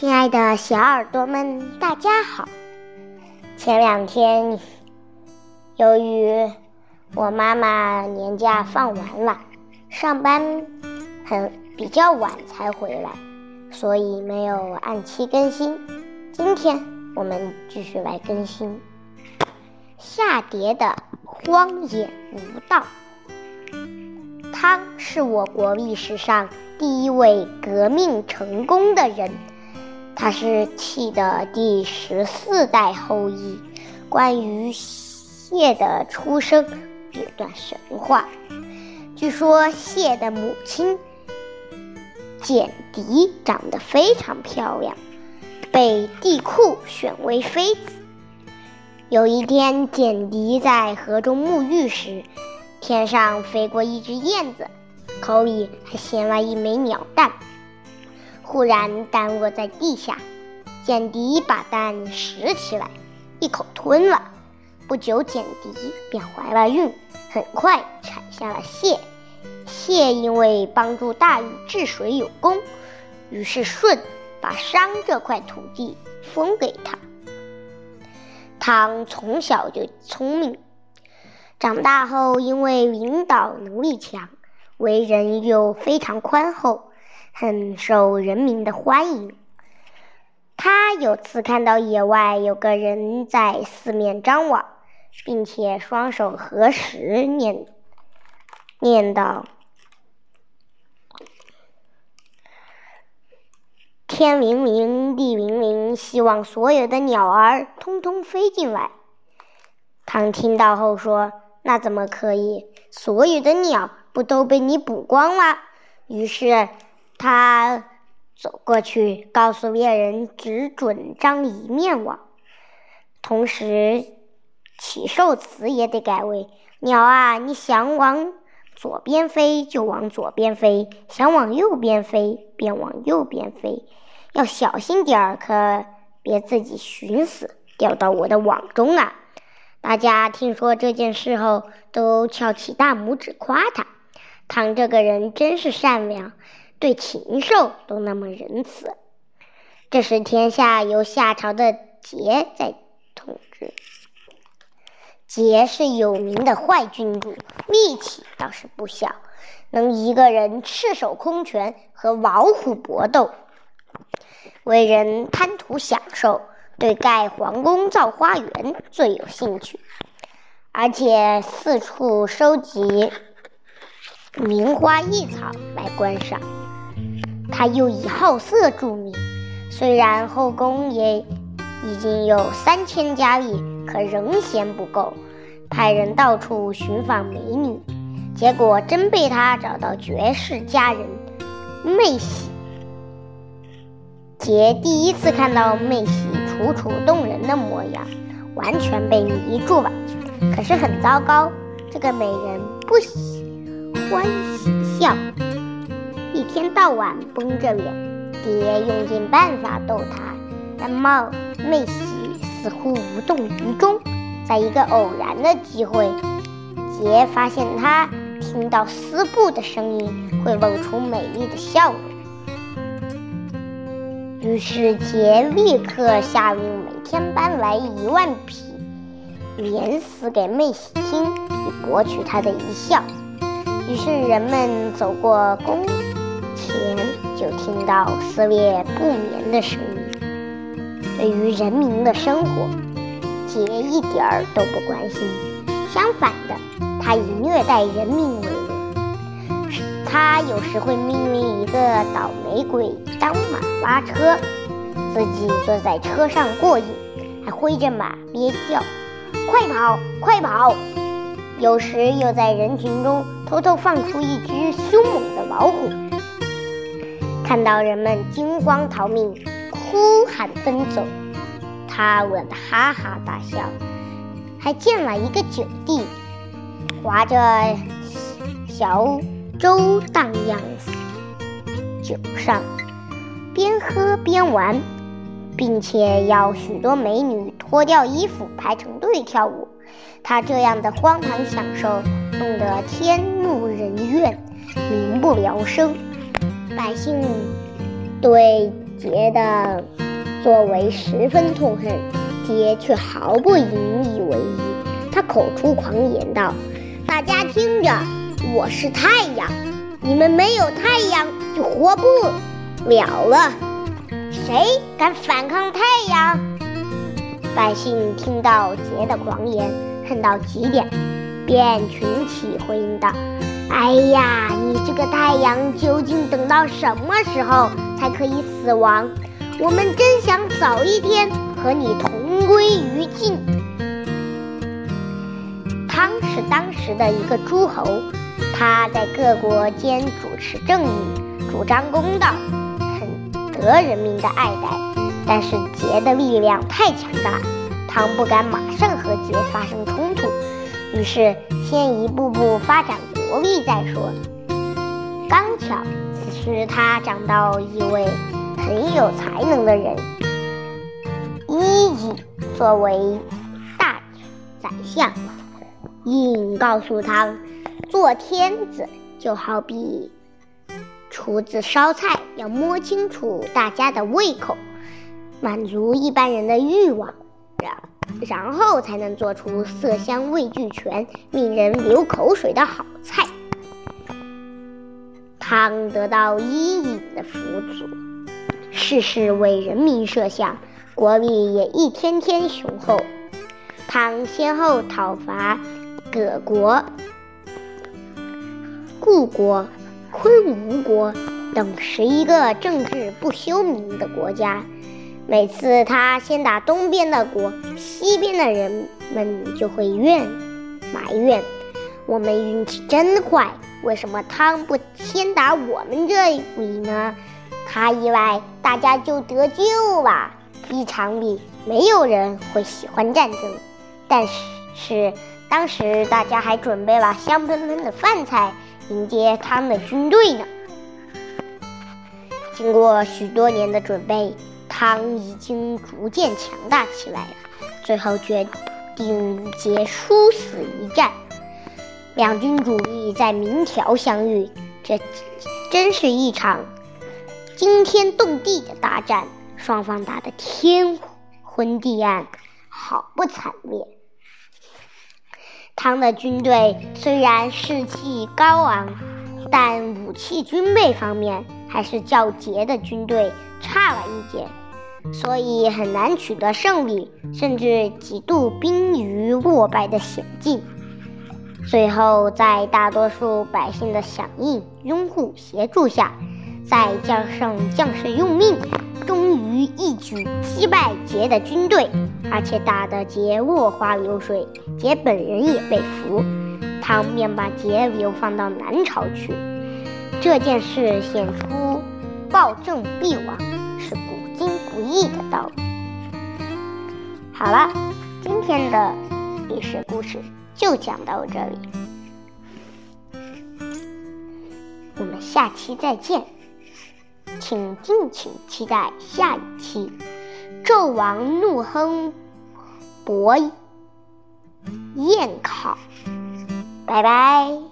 亲爱的小耳朵们，大家好。前两天，由于我妈妈年假放完了，上班很比较晚才回来，所以没有按期更新。今天我们继续来更新下蝶的荒野无道。他是我国历史上第一位革命成功的人。他是契的第十四代后裔。关于谢的出生有段神话。据说谢的母亲简狄长得非常漂亮，被帝喾选为妃子。有一天，简狄在河中沐浴时，天上飞过一只燕子，口里还衔了一枚鸟蛋。忽然，蛋落在地下，简狄把蛋拾起来，一口吞了。不久，简狄便怀了孕，很快产下了蟹。蟹因为帮助大禹治水有功，于是舜把商这块土地封给他。汤从小就聪明，长大后因为领导能力强，为人又非常宽厚。很受人民的欢迎。他有次看到野外有个人在四面张望，并且双手合十，念念道：“天明明，地明明，希望所有的鸟儿通通飞进来。”唐听到后说：“那怎么可以？所有的鸟不都被你捕光了？”于是。他走过去，告诉猎人只准张一面网，同时起寿词也得改为：鸟啊，你想往左边飞就往左边飞，想往右边飞便往右边飞，要小心点儿，可别自己寻死掉到我的网中啊！大家听说这件事后，都翘起大拇指夸他，唐这个人真是善良。对禽兽都那么仁慈。这时，天下由夏朝的桀在统治。桀是有名的坏君主，力气倒是不小，能一个人赤手空拳和老虎搏斗。为人贪图享受，对盖皇宫、造花园最有兴趣，而且四处收集名花异草来观赏。他又以好色著名，虽然后宫也已经有三千佳丽，可仍嫌不够，派人到处寻访美女，结果真被他找到绝世佳人妹喜。杰第一次看到妹喜楚楚动人的模样，完全被迷住了。可是很糟糕，这个美人不喜欢喜笑。一天到晚绷着脸，爹用尽办法逗他，但冒妹喜似乎无动于衷。在一个偶然的机会，杰发现他听到丝布的声音会露出美丽的笑容，于是杰立刻下令每天搬来一万匹连丝给妹喜听，以博取她的一笑。于是人们走过宫。前就听到撕裂不眠的声音。对于人民的生活，杰一点儿都不关心。相反的，他以虐待人民为乐。他有时会命令一个倒霉鬼当马拉车，自己坐在车上过瘾，还挥着马鞭叫：“快跑，快跑！”有时又在人群中偷偷放出一只凶猛的老虎。看到人们惊慌逃命、哭喊奔走，他乐得哈哈大笑，还建了一个酒地，划着小舟荡漾酒上，边喝边玩，并且要许多美女脱掉衣服排成队跳舞。他这样的荒唐享受，弄得天怒人怨，民不聊生。百姓对桀的作为十分痛恨，桀却毫不引以为意。他口出狂言道：“大家听着，我是太阳，你们没有太阳就活不了了。谁敢反抗太阳？”百姓听到桀的狂言，恨到极点，便群起回应道。哎呀，你个太阳究竟等到什么时候才可以死亡？我们真想早一天和你同归于尽。汤是当时的一个诸侯，他在各国间主持正义，主张公道，很得人民的爱戴。但是桀的力量太强大，汤不敢马上和桀发生冲突，于是先一步步发展。国力再说。刚巧此时他找到一位很有才能的人，伊尹作为大宰相，伊尹告诉他，做天子就好比厨子烧菜，要摸清楚大家的胃口，满足一般人的欲望，然然后才能做出色香味俱全、令人流口水的好菜。汤得到伊尹的辅佐，事事为人民设想，国力也一天天雄厚。汤先后讨伐葛国、故国、昆吾国等十一个政治不休明的国家。每次他先打东边的国，西边的人们就会怨埋怨：我们运气真坏。为什么汤不先打我们这里呢？他意外，大家就得救了。一场里没有人会喜欢战争，但是当时大家还准备了香喷喷的饭菜迎接汤的军队呢。经过许多年的准备，汤已经逐渐强大起来了。最后决定结殊死一战。两军主力在明条相遇，这真是一场惊天动地的大战。双方打得天昏地暗，好不惨烈。唐的军队虽然士气高昂，但武器军备方面还是较桀的军队差了一截，所以很难取得胜利，甚至几度濒于落败的险境。最后，在大多数百姓的响应、拥护、协助下，再加上将士用命，终于一举击败桀的军队，而且打得桀落花流水，桀本人也被俘。汤便把桀流放到南朝去。这件事显出暴政必亡是古今不易的道理。好了，今天的历史故事。就讲到这里，我们下期再见，请敬请期待下一期《纣王怒哼伯宴考》，拜拜。